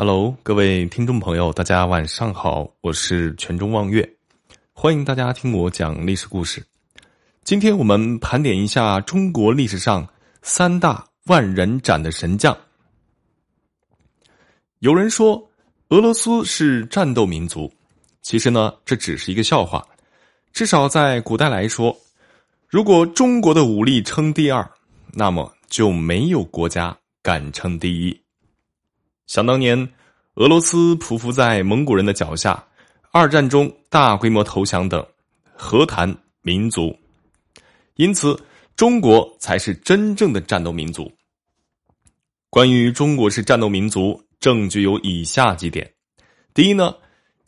Hello，各位听众朋友，大家晚上好，我是全中望月，欢迎大家听我讲历史故事。今天我们盘点一下中国历史上三大万人斩的神将。有人说俄罗斯是战斗民族，其实呢，这只是一个笑话。至少在古代来说，如果中国的武力称第二，那么就没有国家敢称第一。想当年，俄罗斯匍匐在蒙古人的脚下，二战中大规模投降等，何谈民族？因此，中国才是真正的战斗民族。关于中国是战斗民族，证据有以下几点：第一呢，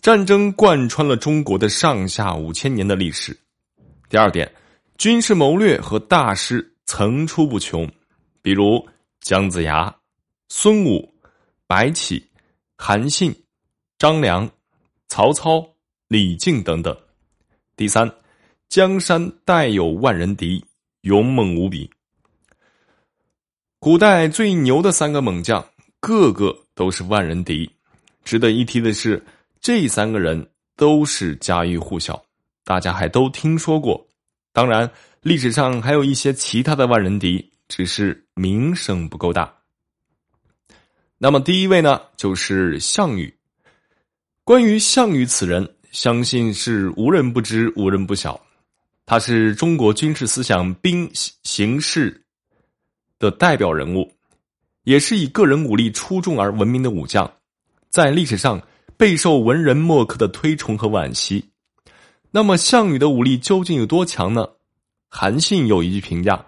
战争贯穿了中国的上下五千年的历史；第二点，军事谋略和大师层出不穷，比如姜子牙、孙武。白起、韩信、张良、曹操、李靖等等。第三，江山代有万人敌，勇猛无比。古代最牛的三个猛将，个个都是万人敌。值得一提的是，这三个人都是家喻户晓，大家还都听说过。当然，历史上还有一些其他的万人敌，只是名声不够大。那么第一位呢，就是项羽。关于项羽此人，相信是无人不知、无人不晓。他是中国军事思想兵形势的代表人物，也是以个人武力出众而闻名的武将，在历史上备受文人墨客的推崇和惋惜。那么项羽的武力究竟有多强呢？韩信有一句评价：“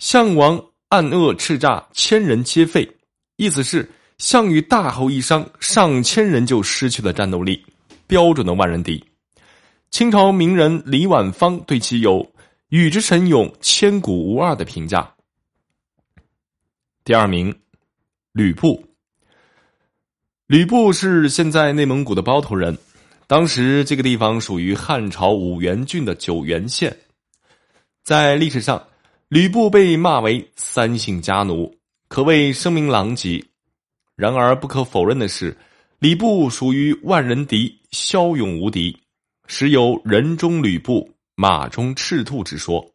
项王暗恶叱咤，千人皆废。”意思是。项羽大吼一声，上千人就失去了战斗力，标准的万人敌。清朝名人李婉芳对其有“羽之神勇，千古无二”的评价。第二名，吕布。吕布是现在内蒙古的包头人，当时这个地方属于汉朝五原郡的九原县。在历史上，吕布被骂为“三姓家奴”，可谓声名狼藉。然而，不可否认的是，吕布属于万人敌，骁勇无敌，时有“人中吕布，马中赤兔”之说。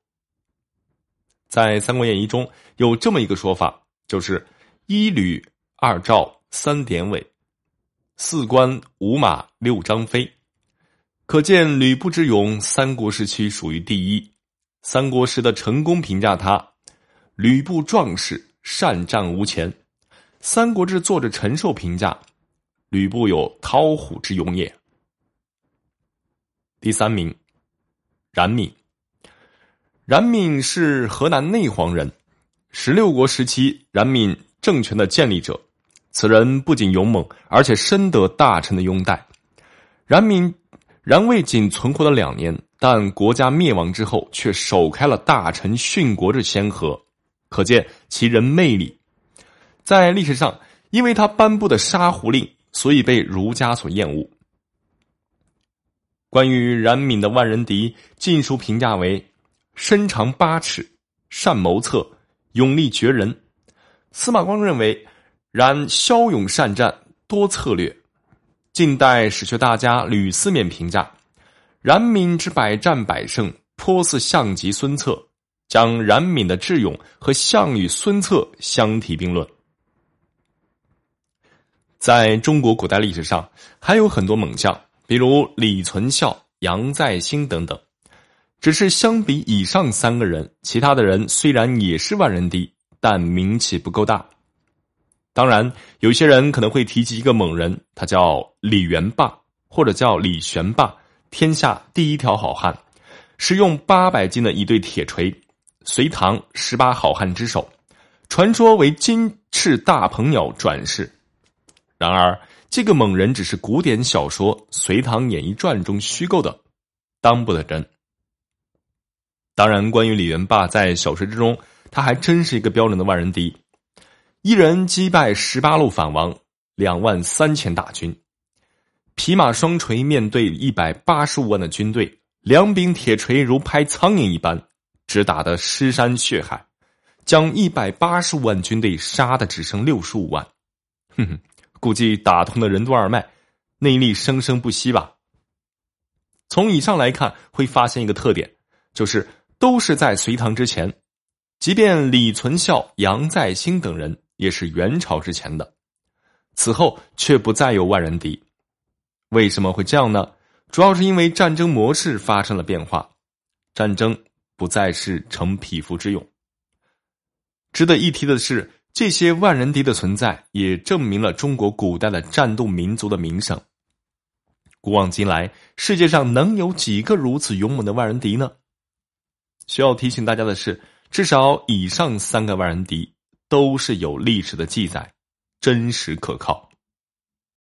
在《三国演义》中有这么一个说法，就是一吕、二赵、三典韦、四关、五马、六张飞，可见吕布之勇，三国时期属于第一。三国时的成功评价他：吕布壮士，善战无前。《三国志》作者陈寿评价：“吕布有韬虎之勇也。”第三名，冉闵。冉闵是河南内黄人，十六国时期冉闵政权的建立者。此人不仅勇猛，而且深得大臣的拥戴。冉闵然未仅存活了两年，但国家灭亡之后，却首开了大臣殉国之先河，可见其人魅力。在历史上，因为他颁布的杀胡令，所以被儒家所厌恶。关于冉闵的万人敌，《晋书》评价为：身长八尺，善谋策，勇力绝人。司马光认为，冉骁勇善战，多策略。近代史学大家吕思勉评价，冉闵之百战百胜，颇似项籍孙策，将冉闵的智勇和项羽、孙策相提并论。在中国古代历史上，还有很多猛将，比如李存孝、杨再兴等等。只是相比以上三个人，其他的人虽然也是万人敌，但名气不够大。当然，有些人可能会提及一个猛人，他叫李元霸，或者叫李玄霸，天下第一条好汉，使用八百斤的一对铁锤，隋唐十八好汉之首，传说为金翅大鹏鸟转世。然而，这个猛人只是古典小说《隋唐演义传》中虚构的，当不得真。当然，关于李元霸在小说之中，他还真是一个标准的万人敌，一人击败十八路反王，两万三千大军，匹马双锤面对一百八十五万的军队，两柄铁锤如拍苍蝇一般，只打得尸山血海，将一百八十五万军队杀的只剩六十五万，哼哼。估计打通了任督二脉，内力生生不息吧。从以上来看，会发现一个特点，就是都是在隋唐之前，即便李存孝、杨再兴等人也是元朝之前的，此后却不再有万人敌。为什么会这样呢？主要是因为战争模式发生了变化，战争不再是逞匹夫之勇。值得一提的是，这些万人敌的存在，也证明了中国古代的战斗民族的名声。古往今来，世界上能有几个如此勇猛的万人敌呢？需要提醒大家的是，至少以上三个万人敌都是有历史的记载，真实可靠。